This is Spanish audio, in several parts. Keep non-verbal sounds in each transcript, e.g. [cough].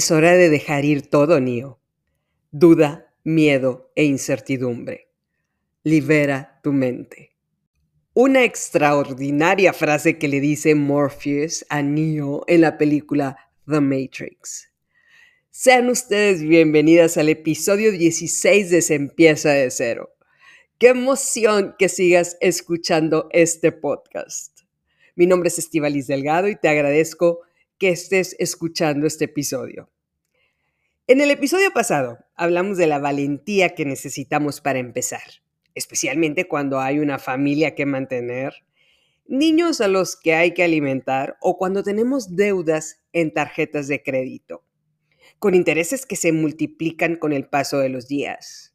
Es hora de dejar ir todo, Neo. Duda, miedo e incertidumbre. Libera tu mente. Una extraordinaria frase que le dice Morpheus a Neo en la película The Matrix. Sean ustedes bienvenidas al episodio 16 de Se empieza de cero. Qué emoción que sigas escuchando este podcast. Mi nombre es Estivalis Delgado y te agradezco que estés escuchando este episodio. En el episodio pasado hablamos de la valentía que necesitamos para empezar, especialmente cuando hay una familia que mantener, niños a los que hay que alimentar o cuando tenemos deudas en tarjetas de crédito, con intereses que se multiplican con el paso de los días.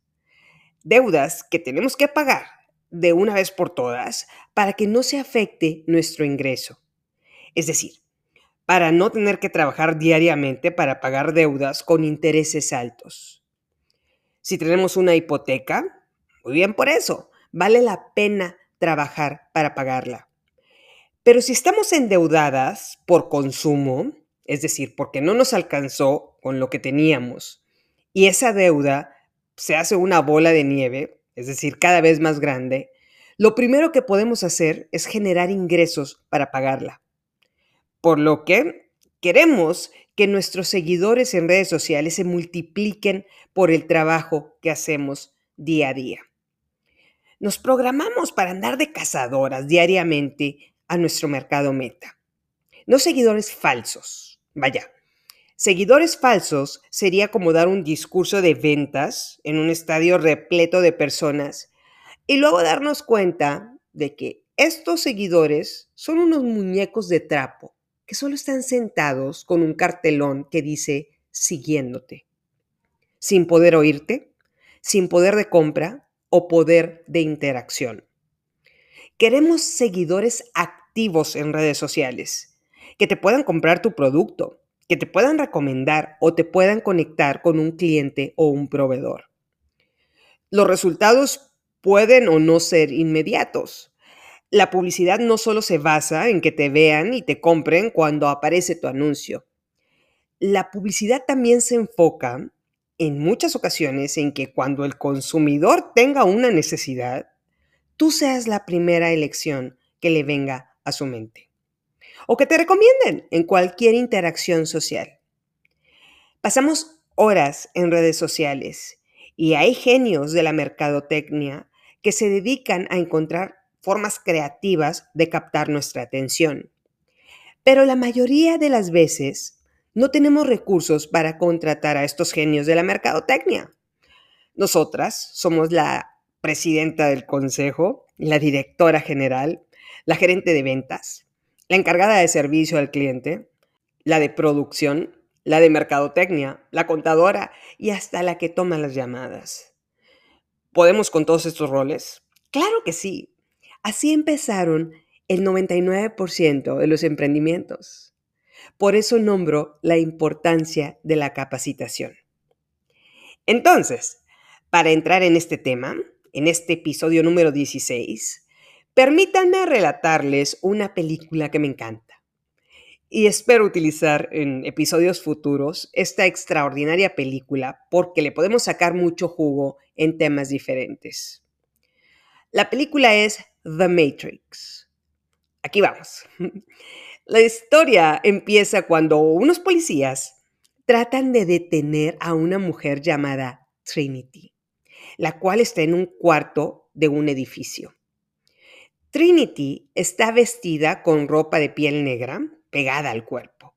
Deudas que tenemos que pagar de una vez por todas para que no se afecte nuestro ingreso. Es decir, para no tener que trabajar diariamente para pagar deudas con intereses altos. Si tenemos una hipoteca, muy bien por eso, vale la pena trabajar para pagarla. Pero si estamos endeudadas por consumo, es decir, porque no nos alcanzó con lo que teníamos, y esa deuda se hace una bola de nieve, es decir, cada vez más grande, lo primero que podemos hacer es generar ingresos para pagarla. Por lo que queremos que nuestros seguidores en redes sociales se multipliquen por el trabajo que hacemos día a día. Nos programamos para andar de cazadoras diariamente a nuestro mercado meta. No seguidores falsos. Vaya, seguidores falsos sería como dar un discurso de ventas en un estadio repleto de personas y luego darnos cuenta de que estos seguidores son unos muñecos de trapo que solo están sentados con un cartelón que dice siguiéndote, sin poder oírte, sin poder de compra o poder de interacción. Queremos seguidores activos en redes sociales, que te puedan comprar tu producto, que te puedan recomendar o te puedan conectar con un cliente o un proveedor. Los resultados pueden o no ser inmediatos, la publicidad no solo se basa en que te vean y te compren cuando aparece tu anuncio. La publicidad también se enfoca en muchas ocasiones en que cuando el consumidor tenga una necesidad, tú seas la primera elección que le venga a su mente. O que te recomienden en cualquier interacción social. Pasamos horas en redes sociales y hay genios de la mercadotecnia que se dedican a encontrar formas creativas de captar nuestra atención. Pero la mayoría de las veces no tenemos recursos para contratar a estos genios de la mercadotecnia. Nosotras somos la presidenta del consejo, la directora general, la gerente de ventas, la encargada de servicio al cliente, la de producción, la de mercadotecnia, la contadora y hasta la que toma las llamadas. ¿Podemos con todos estos roles? Claro que sí, Así empezaron el 99% de los emprendimientos. Por eso nombro la importancia de la capacitación. Entonces, para entrar en este tema, en este episodio número 16, permítanme relatarles una película que me encanta. Y espero utilizar en episodios futuros esta extraordinaria película porque le podemos sacar mucho jugo en temas diferentes. La película es The Matrix. Aquí vamos. [laughs] La historia empieza cuando unos policías tratan de detener a una mujer llamada Trinity, la cual está en un cuarto de un edificio. Trinity está vestida con ropa de piel negra pegada al cuerpo.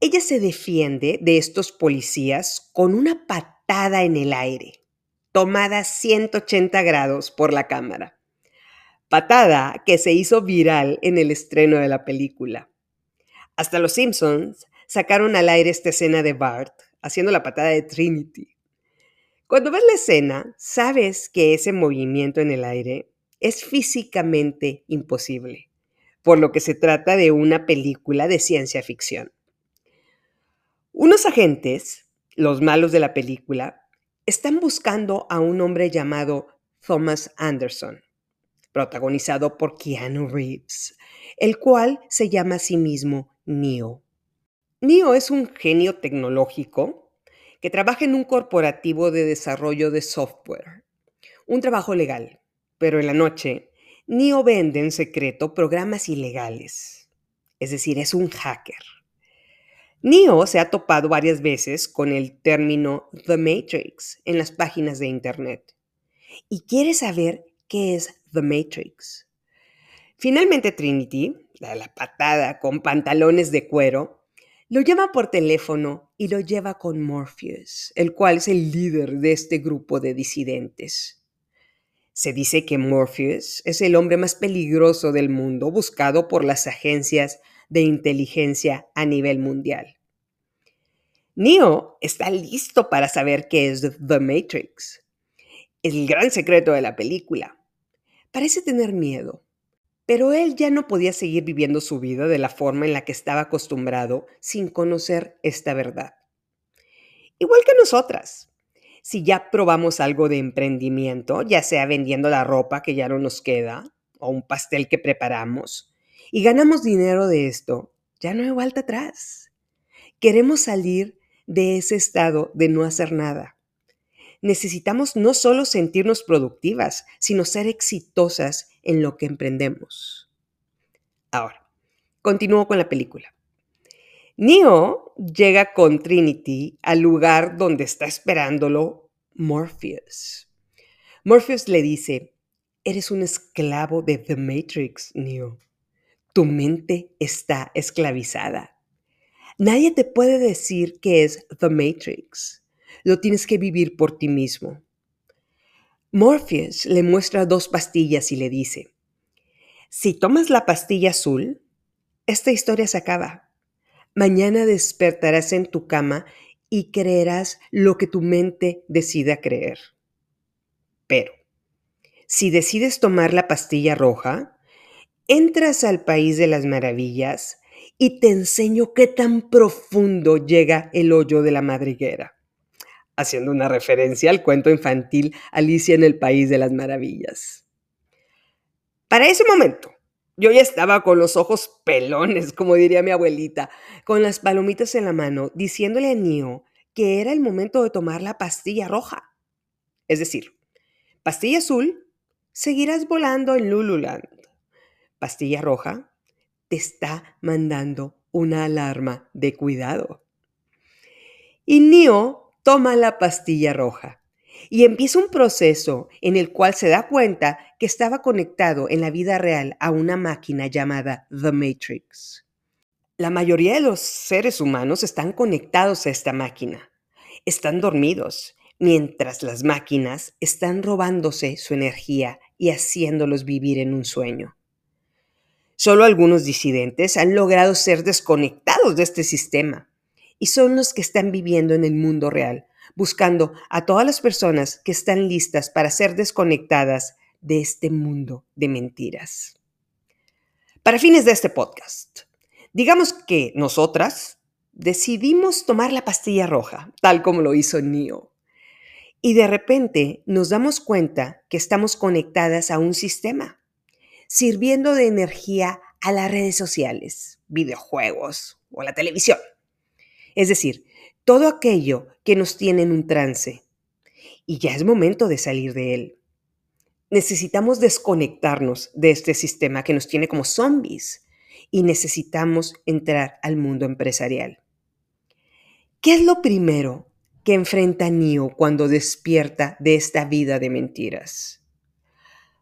Ella se defiende de estos policías con una patada en el aire, tomada 180 grados por la cámara patada que se hizo viral en el estreno de la película. Hasta los Simpsons sacaron al aire esta escena de Bart haciendo la patada de Trinity. Cuando ves la escena, sabes que ese movimiento en el aire es físicamente imposible, por lo que se trata de una película de ciencia ficción. Unos agentes, los malos de la película, están buscando a un hombre llamado Thomas Anderson, protagonizado por Keanu Reeves, el cual se llama a sí mismo Neo. Neo es un genio tecnológico que trabaja en un corporativo de desarrollo de software, un trabajo legal, pero en la noche, Neo vende en secreto programas ilegales, es decir, es un hacker. Neo se ha topado varias veces con el término The Matrix en las páginas de Internet y quiere saber qué es The Matrix. Finalmente Trinity, la patada con pantalones de cuero, lo llama por teléfono y lo lleva con Morpheus, el cual es el líder de este grupo de disidentes. Se dice que Morpheus es el hombre más peligroso del mundo, buscado por las agencias de inteligencia a nivel mundial. Neo está listo para saber qué es The Matrix. Es el gran secreto de la película. Parece tener miedo, pero él ya no podía seguir viviendo su vida de la forma en la que estaba acostumbrado sin conocer esta verdad. Igual que nosotras. Si ya probamos algo de emprendimiento, ya sea vendiendo la ropa que ya no nos queda o un pastel que preparamos, y ganamos dinero de esto, ya no hay vuelta atrás. Queremos salir de ese estado de no hacer nada. Necesitamos no solo sentirnos productivas, sino ser exitosas en lo que emprendemos. Ahora, continúo con la película. Neo llega con Trinity al lugar donde está esperándolo Morpheus. Morpheus le dice, eres un esclavo de The Matrix, Neo. Tu mente está esclavizada. Nadie te puede decir que es The Matrix. Lo tienes que vivir por ti mismo. Morpheus le muestra dos pastillas y le dice, si tomas la pastilla azul, esta historia se acaba. Mañana despertarás en tu cama y creerás lo que tu mente decida creer. Pero, si decides tomar la pastilla roja, entras al país de las maravillas y te enseño qué tan profundo llega el hoyo de la madriguera haciendo una referencia al cuento infantil Alicia en el País de las Maravillas. Para ese momento, yo ya estaba con los ojos pelones, como diría mi abuelita, con las palomitas en la mano, diciéndole a Neo que era el momento de tomar la pastilla roja. Es decir, pastilla azul, seguirás volando en Lululand. Pastilla roja, te está mandando una alarma de cuidado. Y Neo toma la pastilla roja y empieza un proceso en el cual se da cuenta que estaba conectado en la vida real a una máquina llamada The Matrix. La mayoría de los seres humanos están conectados a esta máquina. Están dormidos, mientras las máquinas están robándose su energía y haciéndolos vivir en un sueño. Solo algunos disidentes han logrado ser desconectados de este sistema y son los que están viviendo en el mundo real, buscando a todas las personas que están listas para ser desconectadas de este mundo de mentiras. Para fines de este podcast, digamos que nosotras decidimos tomar la pastilla roja, tal como lo hizo Neo. Y de repente nos damos cuenta que estamos conectadas a un sistema, sirviendo de energía a las redes sociales, videojuegos o la televisión. Es decir, todo aquello que nos tiene en un trance. Y ya es momento de salir de él. Necesitamos desconectarnos de este sistema que nos tiene como zombies y necesitamos entrar al mundo empresarial. ¿Qué es lo primero que enfrenta Neo cuando despierta de esta vida de mentiras?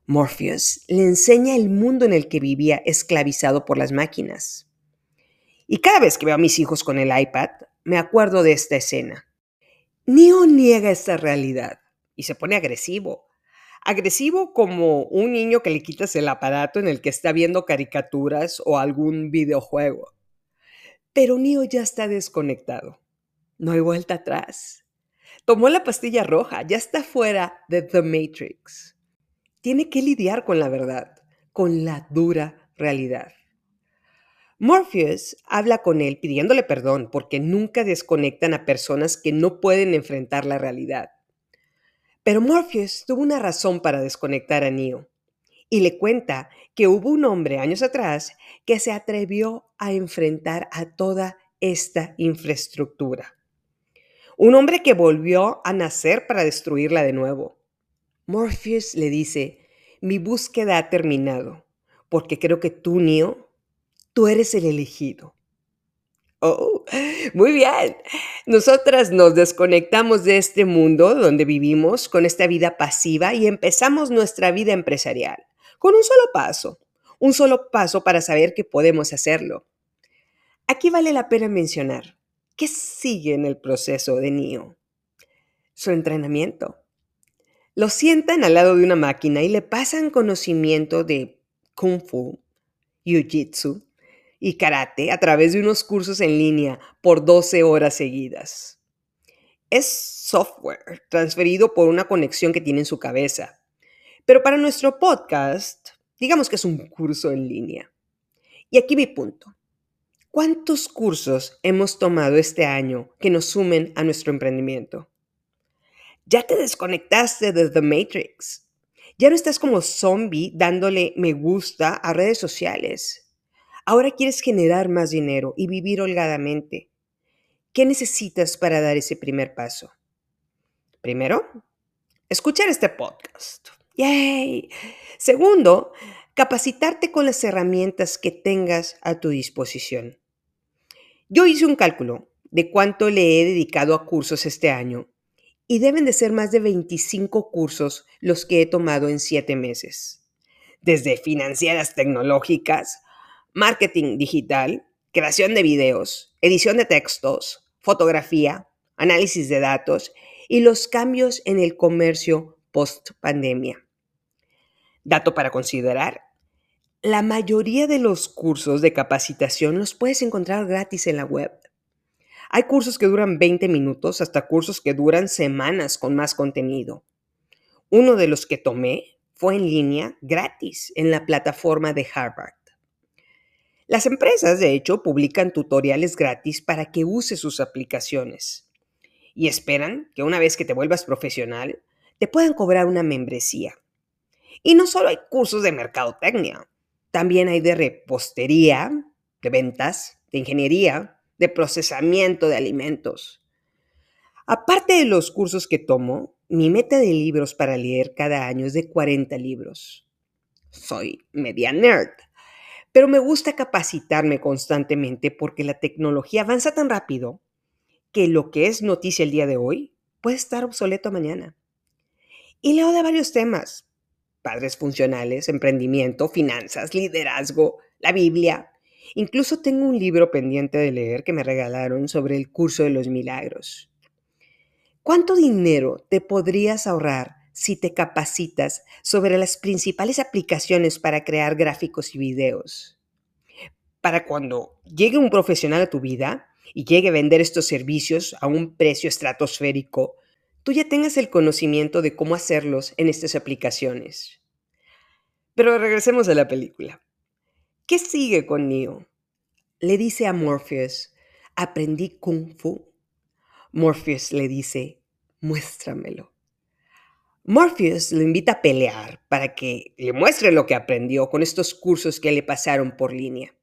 Morpheus le enseña el mundo en el que vivía esclavizado por las máquinas. Y cada vez que veo a mis hijos con el iPad, me acuerdo de esta escena. Neo niega esta realidad y se pone agresivo. Agresivo como un niño que le quitas el aparato en el que está viendo caricaturas o algún videojuego. Pero Neo ya está desconectado. No hay vuelta atrás. Tomó la pastilla roja, ya está fuera de The Matrix. Tiene que lidiar con la verdad, con la dura realidad. Morpheus habla con él pidiéndole perdón porque nunca desconectan a personas que no pueden enfrentar la realidad. Pero Morpheus tuvo una razón para desconectar a Neo y le cuenta que hubo un hombre años atrás que se atrevió a enfrentar a toda esta infraestructura. Un hombre que volvió a nacer para destruirla de nuevo. Morpheus le dice, mi búsqueda ha terminado, porque creo que tú, Neo, tú eres el elegido. Oh, muy bien. Nosotras nos desconectamos de este mundo donde vivimos con esta vida pasiva y empezamos nuestra vida empresarial con un solo paso, un solo paso para saber que podemos hacerlo. Aquí vale la pena mencionar qué sigue en el proceso de NIO. Su entrenamiento. Lo sientan al lado de una máquina y le pasan conocimiento de Kung Fu, Jiu Jitsu, y karate a través de unos cursos en línea por 12 horas seguidas. Es software transferido por una conexión que tiene en su cabeza. Pero para nuestro podcast, digamos que es un curso en línea. Y aquí mi punto. ¿Cuántos cursos hemos tomado este año que nos sumen a nuestro emprendimiento? Ya te desconectaste de The Matrix. Ya no estás como zombie dándole me gusta a redes sociales. Ahora quieres generar más dinero y vivir holgadamente. ¿Qué necesitas para dar ese primer paso? Primero, escuchar este podcast. ¡Yay! Segundo, capacitarte con las herramientas que tengas a tu disposición. Yo hice un cálculo de cuánto le he dedicado a cursos este año y deben de ser más de 25 cursos los que he tomado en 7 meses. Desde financieras tecnológicas marketing digital, creación de videos, edición de textos, fotografía, análisis de datos y los cambios en el comercio post pandemia. Dato para considerar. La mayoría de los cursos de capacitación los puedes encontrar gratis en la web. Hay cursos que duran 20 minutos hasta cursos que duran semanas con más contenido. Uno de los que tomé fue en línea gratis en la plataforma de Harvard. Las empresas, de hecho, publican tutoriales gratis para que uses sus aplicaciones y esperan que una vez que te vuelvas profesional, te puedan cobrar una membresía. Y no solo hay cursos de mercadotecnia, también hay de repostería, de ventas, de ingeniería, de procesamiento de alimentos. Aparte de los cursos que tomo, mi meta de libros para leer cada año es de 40 libros. Soy media nerd pero me gusta capacitarme constantemente porque la tecnología avanza tan rápido que lo que es noticia el día de hoy puede estar obsoleto mañana. Y leo de varios temas, padres funcionales, emprendimiento, finanzas, liderazgo, la Biblia. Incluso tengo un libro pendiente de leer que me regalaron sobre el curso de los milagros. ¿Cuánto dinero te podrías ahorrar si te capacitas sobre las principales aplicaciones para crear gráficos y videos. Para cuando llegue un profesional a tu vida y llegue a vender estos servicios a un precio estratosférico, tú ya tengas el conocimiento de cómo hacerlos en estas aplicaciones. Pero regresemos a la película. ¿Qué sigue con Neo? Le dice a Morpheus, aprendí kung fu. Morpheus le dice, muéstramelo. Morpheus lo invita a pelear para que le muestre lo que aprendió con estos cursos que le pasaron por línea.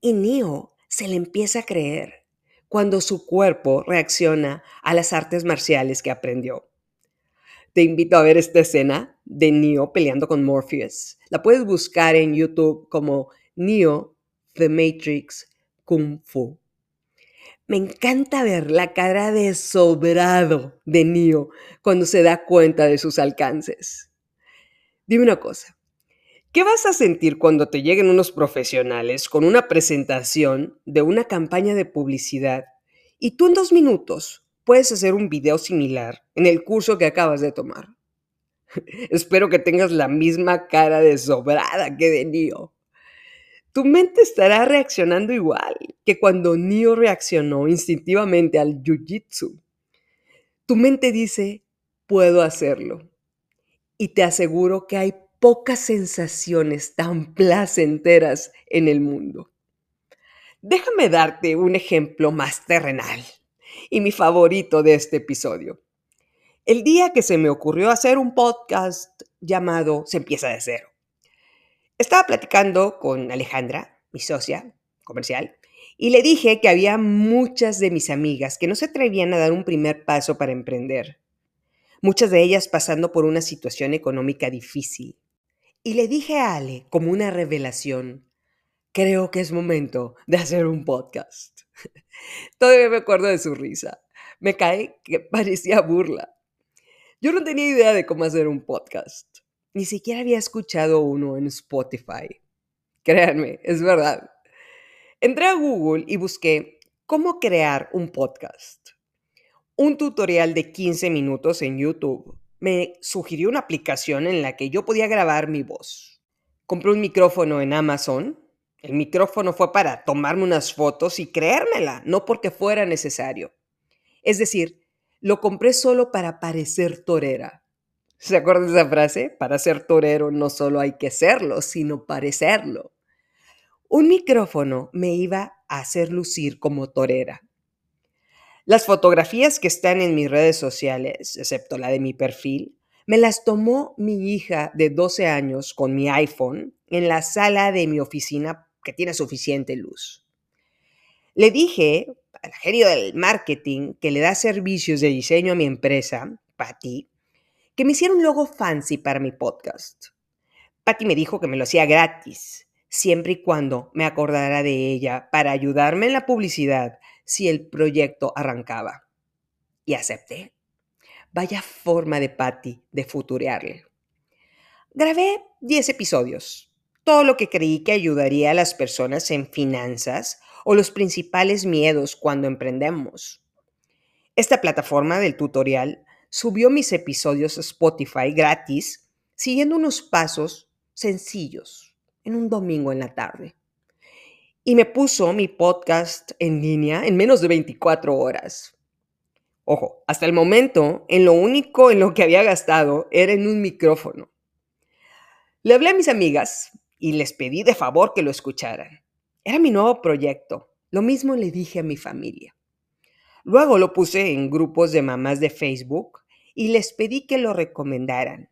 Y Neo se le empieza a creer cuando su cuerpo reacciona a las artes marciales que aprendió. Te invito a ver esta escena de Neo peleando con Morpheus. La puedes buscar en YouTube como Neo The Matrix Kung Fu. Me encanta ver la cara de sobrado de Neo cuando se da cuenta de sus alcances. Dime una cosa, ¿qué vas a sentir cuando te lleguen unos profesionales con una presentación de una campaña de publicidad y tú en dos minutos puedes hacer un video similar en el curso que acabas de tomar? [laughs] Espero que tengas la misma cara de sobrada que de Neo tu mente estará reaccionando igual que cuando Neo reaccionó instintivamente al Jiu-Jitsu. Tu mente dice, puedo hacerlo. Y te aseguro que hay pocas sensaciones tan placenteras en el mundo. Déjame darte un ejemplo más terrenal y mi favorito de este episodio. El día que se me ocurrió hacer un podcast llamado Se empieza de cero. Estaba platicando con Alejandra, mi socia comercial, Y le dije que había muchas de mis amigas que no se atrevían a dar un primer paso para emprender, muchas de ellas pasando por una situación económica difícil. Y le dije a Ale como una revelación, creo que es momento de hacer un podcast. [laughs] Todavía me acuerdo de su risa. Me cae que [laughs] parecía burla. Yo no tenía idea de cómo hacer un podcast. Ni siquiera había escuchado uno en Spotify. Créanme, es verdad. Entré a Google y busqué cómo crear un podcast. Un tutorial de 15 minutos en YouTube me sugirió una aplicación en la que yo podía grabar mi voz. Compré un micrófono en Amazon. El micrófono fue para tomarme unas fotos y creérmela, no porque fuera necesario. Es decir, lo compré solo para parecer torera. ¿Se acuerdan de esa frase? Para ser torero no solo hay que serlo, sino parecerlo. Un micrófono me iba a hacer lucir como torera. Las fotografías que están en mis redes sociales, excepto la de mi perfil, me las tomó mi hija de 12 años con mi iPhone en la sala de mi oficina que tiene suficiente luz. Le dije al genio del marketing que le da servicios de diseño a mi empresa, Patty, que me hiciera un logo fancy para mi podcast. Patty me dijo que me lo hacía gratis, siempre y cuando me acordara de ella para ayudarme en la publicidad si el proyecto arrancaba. Y acepté. Vaya forma de Patty de futurearle. Grabé 10 episodios, todo lo que creí que ayudaría a las personas en finanzas o los principales miedos cuando emprendemos. Esta plataforma del tutorial subió mis episodios a Spotify gratis siguiendo unos pasos sencillos en un domingo en la tarde. Y me puso mi podcast en línea en menos de 24 horas. Ojo, hasta el momento, en lo único en lo que había gastado era en un micrófono. Le hablé a mis amigas y les pedí de favor que lo escucharan. Era mi nuevo proyecto. Lo mismo le dije a mi familia. Luego lo puse en grupos de mamás de Facebook y les pedí que lo recomendaran.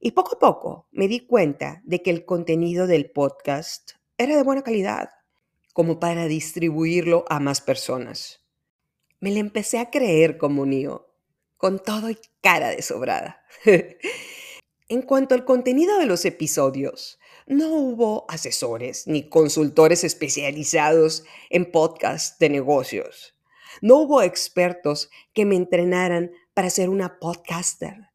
Y poco a poco me di cuenta de que el contenido del podcast era de buena calidad, como para distribuirlo a más personas. Me le empecé a creer como Nio, con todo y cara de sobrada. [laughs] en cuanto al contenido de los episodios, no hubo asesores ni consultores especializados en podcast de negocios. No hubo expertos que me entrenaran para ser una podcaster.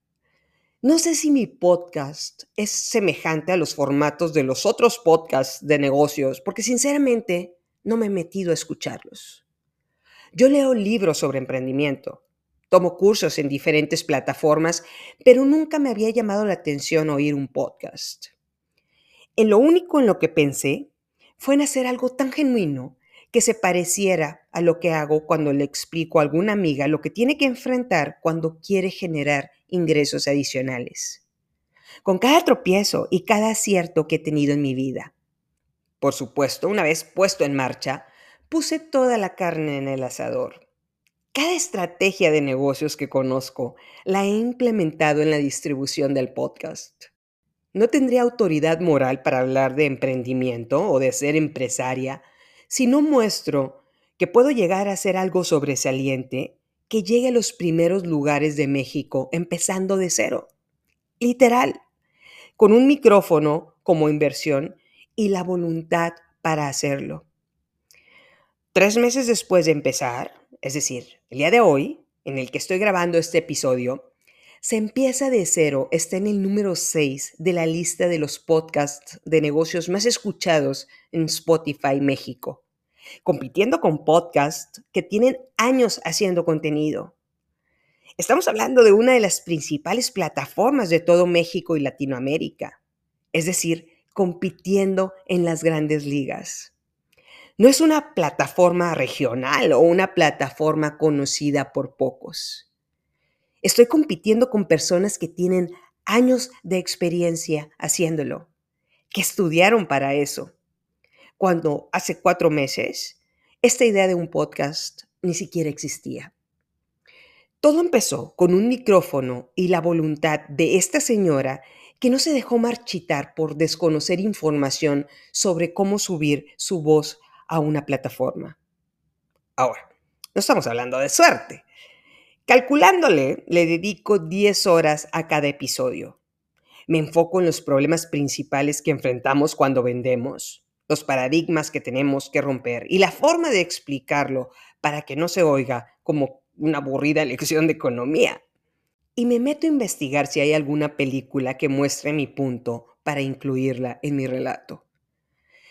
No sé si mi podcast es semejante a los formatos de los otros podcasts de negocios, porque sinceramente no me he metido a escucharlos. Yo leo libros sobre emprendimiento, tomo cursos en diferentes plataformas, pero nunca me había llamado la atención oír un podcast. En lo único en lo que pensé fue en hacer algo tan genuino que se pareciera a lo que hago cuando le explico a alguna amiga lo que tiene que enfrentar cuando quiere generar ingresos adicionales. Con cada tropiezo y cada acierto que he tenido en mi vida. Por supuesto, una vez puesto en marcha, puse toda la carne en el asador. Cada estrategia de negocios que conozco la he implementado en la distribución del podcast. No tendría autoridad moral para hablar de emprendimiento o de ser empresaria si no muestro que puedo llegar a hacer algo sobresaliente que llegue a los primeros lugares de México empezando de cero. Literal, con un micrófono como inversión y la voluntad para hacerlo. Tres meses después de empezar, es decir, el día de hoy, en el que estoy grabando este episodio, se empieza de cero, está en el número 6 de la lista de los podcasts de negocios más escuchados en Spotify México, compitiendo con podcasts que tienen años haciendo contenido. Estamos hablando de una de las principales plataformas de todo México y Latinoamérica, es decir, compitiendo en las grandes ligas. No es una plataforma regional o una plataforma conocida por pocos Estoy compitiendo con personas que tienen años de experiencia haciéndolo, que estudiaron para eso. Cuando hace cuatro meses, esta idea de un podcast ni siquiera existía. Todo empezó con un micrófono y la voluntad de esta señora que no se dejó marchitar por desconocer información sobre cómo subir su voz a una plataforma. Ahora, no estamos hablando de suerte. Calculándole, le dedico 10 horas a cada episodio. Me enfoco en los problemas principales que enfrentamos cuando vendemos, los paradigmas que tenemos que romper y la forma de explicarlo para que no se oiga como una aburrida lección de economía. Y me meto a investigar si hay alguna película que muestre mi punto para incluirla en mi relato.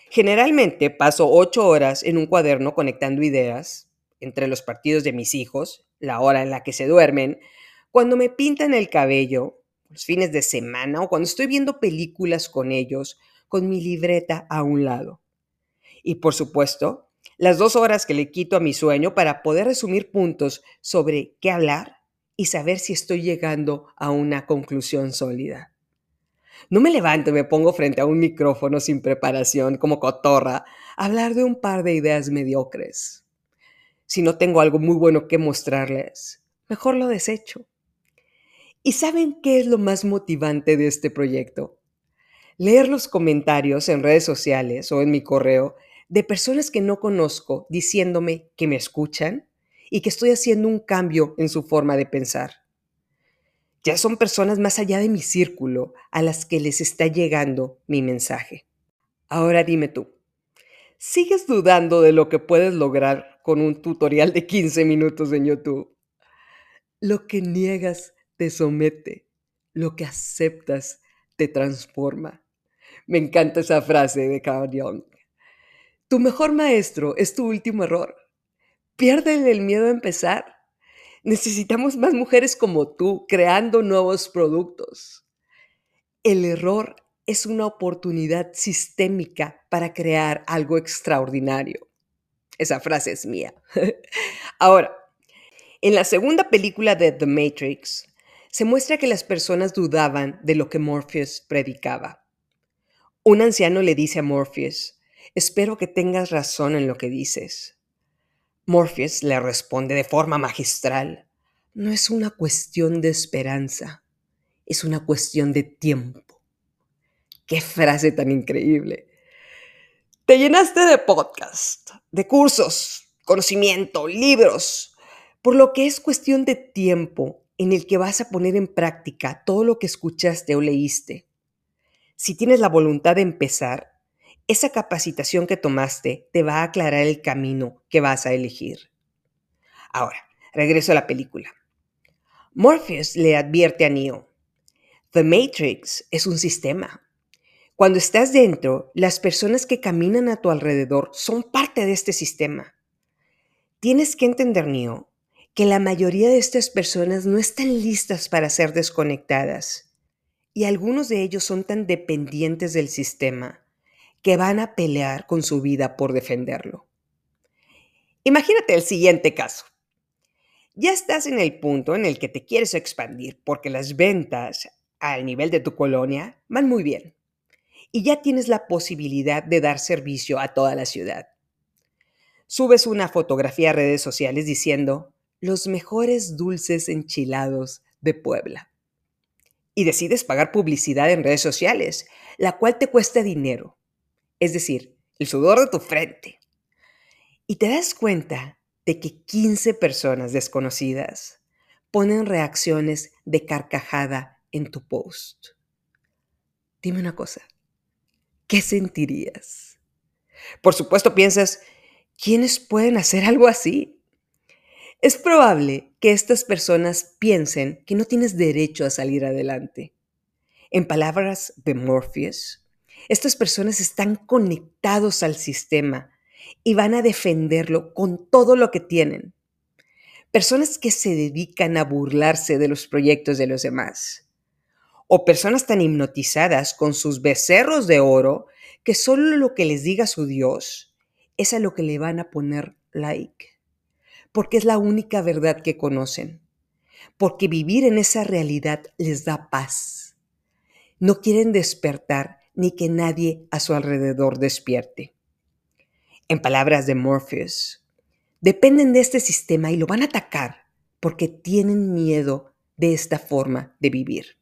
Generalmente paso ocho horas en un cuaderno conectando ideas entre los partidos de mis hijos, la hora en la que se duermen, cuando me pintan el cabello, los fines de semana o cuando estoy viendo películas con ellos, con mi libreta a un lado. Y por supuesto, las dos horas que le quito a mi sueño para poder resumir puntos sobre qué hablar y saber si estoy llegando a una conclusión sólida. No me levanto y me pongo frente a un micrófono sin preparación, como cotorra, a hablar de un par de ideas mediocres. Si no tengo algo muy bueno que mostrarles, mejor lo desecho. ¿Y saben qué es lo más motivante de este proyecto? Leer los comentarios en redes sociales o en mi correo de personas que no conozco diciéndome que me escuchan y que estoy haciendo un cambio en su forma de pensar. Ya son personas más allá de mi círculo a las que les está llegando mi mensaje. Ahora dime tú, ¿sigues dudando de lo que puedes lograr con un tutorial de 15 minutos en YouTube? Lo que niegas te somete, lo que aceptas te transforma. Me encanta esa frase de Carl Jung. Tu mejor maestro es tu último error. Pierde el miedo a empezar Necesitamos más mujeres como tú creando nuevos productos. El error es una oportunidad sistémica para crear algo extraordinario. Esa frase es mía. [laughs] Ahora, en la segunda película de The Matrix, se muestra que las personas dudaban de lo que Morpheus predicaba. Un anciano le dice a Morpheus, espero que tengas razón en lo que dices. Morpheus le responde de forma magistral, no es una cuestión de esperanza, es una cuestión de tiempo. Qué frase tan increíble. Te llenaste de podcast, de cursos, conocimiento, libros, por lo que es cuestión de tiempo en el que vas a poner en práctica todo lo que escuchaste o leíste. Si tienes la voluntad de empezar, esa capacitación que tomaste te va a aclarar el camino que vas a elegir. Ahora, regreso a la película. Morpheus le advierte a Neo, The Matrix es un sistema. Cuando estás dentro, las personas que caminan a tu alrededor son parte de este sistema. Tienes que entender, Neo, que la mayoría de estas personas no están listas para ser desconectadas y algunos de ellos son tan dependientes del sistema que van a pelear con su vida por defenderlo. Imagínate el siguiente caso. Ya estás en el punto en el que te quieres expandir porque las ventas al nivel de tu colonia van muy bien y ya tienes la posibilidad de dar servicio a toda la ciudad. Subes una fotografía a redes sociales diciendo los mejores dulces enchilados de Puebla. Y decides pagar publicidad en redes sociales, la cual te cuesta dinero es decir, el sudor de tu frente. Y te das cuenta de que 15 personas desconocidas ponen reacciones de carcajada en tu post. Dime una cosa, ¿qué sentirías? Por supuesto piensas, ¿quiénes pueden hacer algo así? Es probable que estas personas piensen que no tienes derecho a salir adelante. En palabras de Morpheus, estas personas están conectados al sistema y van a defenderlo con todo lo que tienen. Personas que se dedican a burlarse de los proyectos de los demás. O personas tan hipnotizadas con sus becerros de oro que solo lo que les diga su Dios es a lo que le van a poner like. Porque es la única verdad que conocen. Porque vivir en esa realidad les da paz. No quieren despertar ni que nadie a su alrededor despierte. En palabras de Morpheus, dependen de este sistema y lo van a atacar porque tienen miedo de esta forma de vivir.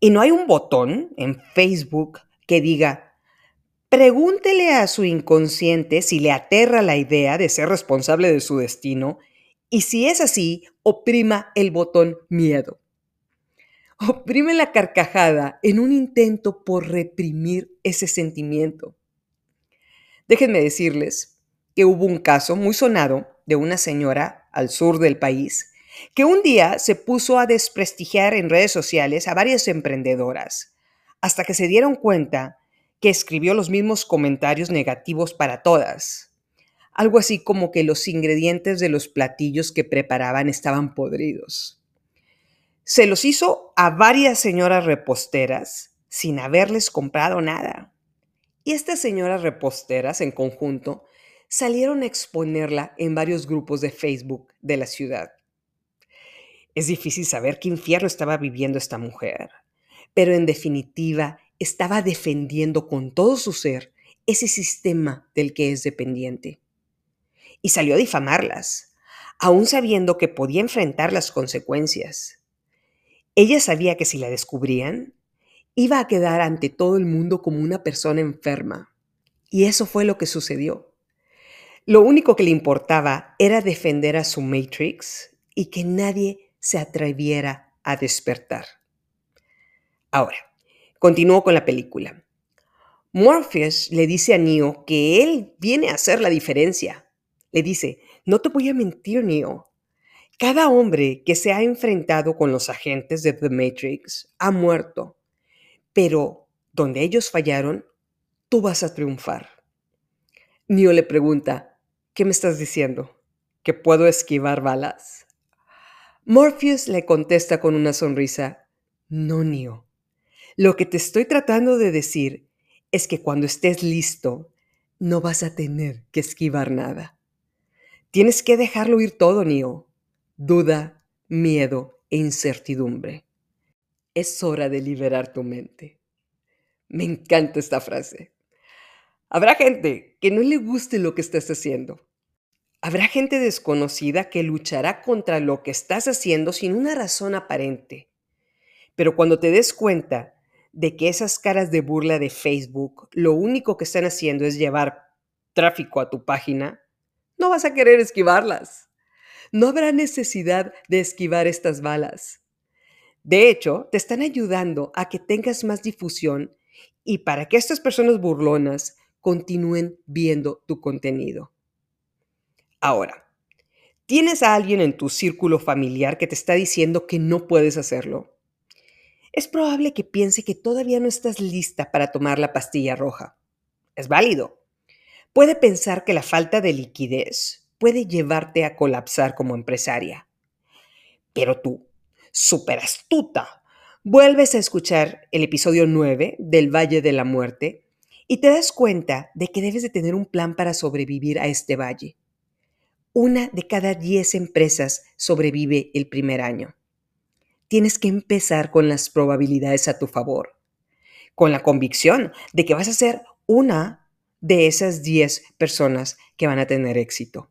Y no hay un botón en Facebook que diga, Pregúntele a su inconsciente si le aterra la idea de ser responsable de su destino y si es así, oprima el botón miedo. Oprime la carcajada en un intento por reprimir ese sentimiento. Déjenme decirles que hubo un caso muy sonado de una señora al sur del país que un día se puso a desprestigiar en redes sociales a varias emprendedoras, hasta que se dieron cuenta que escribió los mismos comentarios negativos para todas. Algo así como que los ingredientes de los platillos que preparaban estaban podridos. Se los hizo a varias señoras reposteras sin haberles comprado nada. Y estas señoras reposteras en conjunto salieron a exponerla en varios grupos de Facebook de la ciudad. Es difícil saber qué infierno estaba viviendo esta mujer, pero en definitiva estaba defendiendo con todo su ser ese sistema del que es dependiente. Y salió a difamarlas, aún sabiendo que podía enfrentar las consecuencias. Ella sabía que si la descubrían, iba a quedar ante todo el mundo como una persona enferma. Y eso fue lo que sucedió. Lo único que le importaba era defender a su Matrix y que nadie se atreviera a despertar. Ahora, continúo con la película. Morpheus le dice a Neo que él viene a hacer la diferencia. Le dice, no te voy a mentir, Neo. Cada hombre que se ha enfrentado con los agentes de The Matrix ha muerto, pero donde ellos fallaron, tú vas a triunfar. Neo le pregunta, ¿qué me estás diciendo? ¿Que puedo esquivar balas? Morpheus le contesta con una sonrisa, no, Neo. Lo que te estoy tratando de decir es que cuando estés listo, no vas a tener que esquivar nada. Tienes que dejarlo ir todo, Neo. Duda, miedo e incertidumbre. Es hora de liberar tu mente. Me encanta esta frase. Habrá gente que no le guste lo que estás haciendo, Habrá gente desconocida que luchará contra lo que estás haciendo sin una razón aparente. Pero cuando te des cuenta de que esas caras de burla de Facebook lo único que están haciendo es llevar tráfico a tu página, no vas a querer esquivarlas. No habrá necesidad de esquivar estas balas. De hecho, te están ayudando a que tengas más difusión y para que estas personas burlonas continúen viendo tu contenido. Ahora, ¿tienes a alguien en tu círculo familiar que te está diciendo que no puedes hacerlo? Es probable que piense que todavía no estás lista para tomar la pastilla roja. Es válido. Puede pensar que la falta de liquidez puede llevarte a colapsar como empresaria. Pero tú, súper astuta, vuelves a escuchar el episodio 9 del Valle de la Muerte y te das cuenta de que debes de tener un plan para sobrevivir a este valle una de cada diez empresas sobrevive el primer año. Tienes que empezar con las probabilidades a tu favor, con la convicción de que vas a ser una de esas diez personas que van a tener éxito.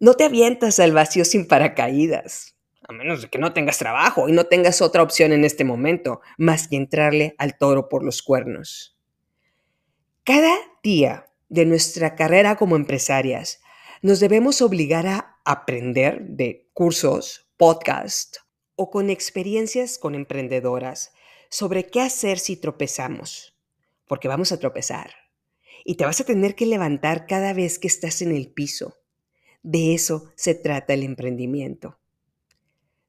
No te avientas al vacío sin paracaídas, a menos de que no tengas trabajo y no tengas otra opción en este momento más que entrarle al toro por los cuernos. Cada día de nuestra carrera como empresarias nos debemos obligar a aprender de cursos, podcasts o con experiencias con emprendedoras sobre qué hacer si tropezamos, porque vamos a tropezar y te vas a tener que levantar cada vez que estás en el piso. De eso se trata el emprendimiento.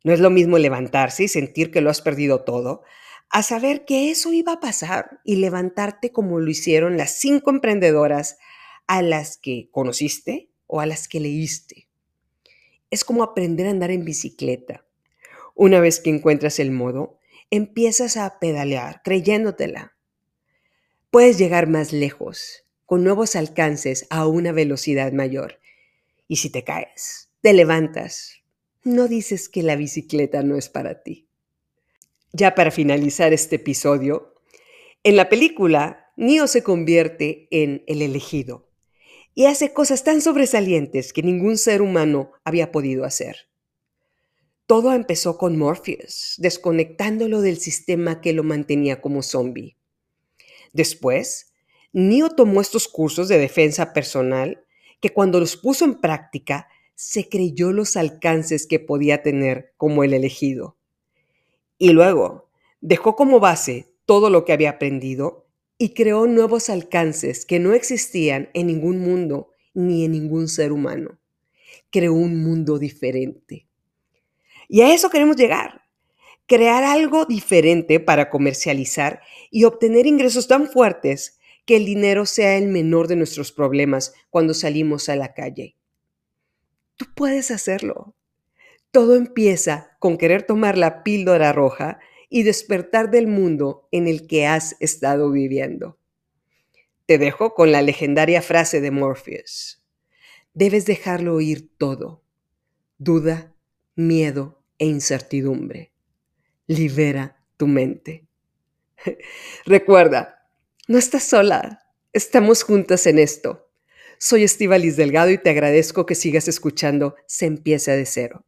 No es lo mismo levantarse y sentir que lo has perdido todo, a saber que eso iba a pasar y levantarte como lo hicieron las cinco emprendedoras a las que conociste o a las que leíste. Es como aprender a andar en bicicleta. Una vez que encuentras el modo, empiezas a pedalear creyéndotela. Puedes llegar más lejos, con nuevos alcances a una velocidad mayor. Y si te caes, te levantas. No dices que la bicicleta no es para ti. Ya para finalizar este episodio, en la película, Neo se convierte en el elegido, y hace cosas tan sobresalientes que ningún ser humano había podido hacer. Todo empezó con Morpheus, desconectándolo del sistema que lo mantenía como zombie. Después, Neo tomó estos cursos de defensa personal que cuando los puso en práctica se creyó los alcances que podía tener como el elegido. Y luego dejó como base todo lo que había aprendido y creó nuevos alcances que no existían en ningún mundo ni en ningún ser humano. Creó un mundo diferente. Y a eso queremos llegar. Crear algo diferente para comercializar y obtener ingresos tan fuertes que el dinero sea el menor de nuestros problemas cuando salimos a la calle. Tú puedes hacerlo. Todo empieza con querer tomar la píldora roja y despertar del mundo en el que has estado viviendo. Te dejo con la legendaria frase de Morpheus. Debes dejarlo ir todo. Duda, miedo e incertidumbre. Libera tu mente. [laughs] Recuerda, no estás sola. Estamos juntas en esto. Soy Estivalis Delgado y te agradezco que sigas escuchando Se empieza de cero.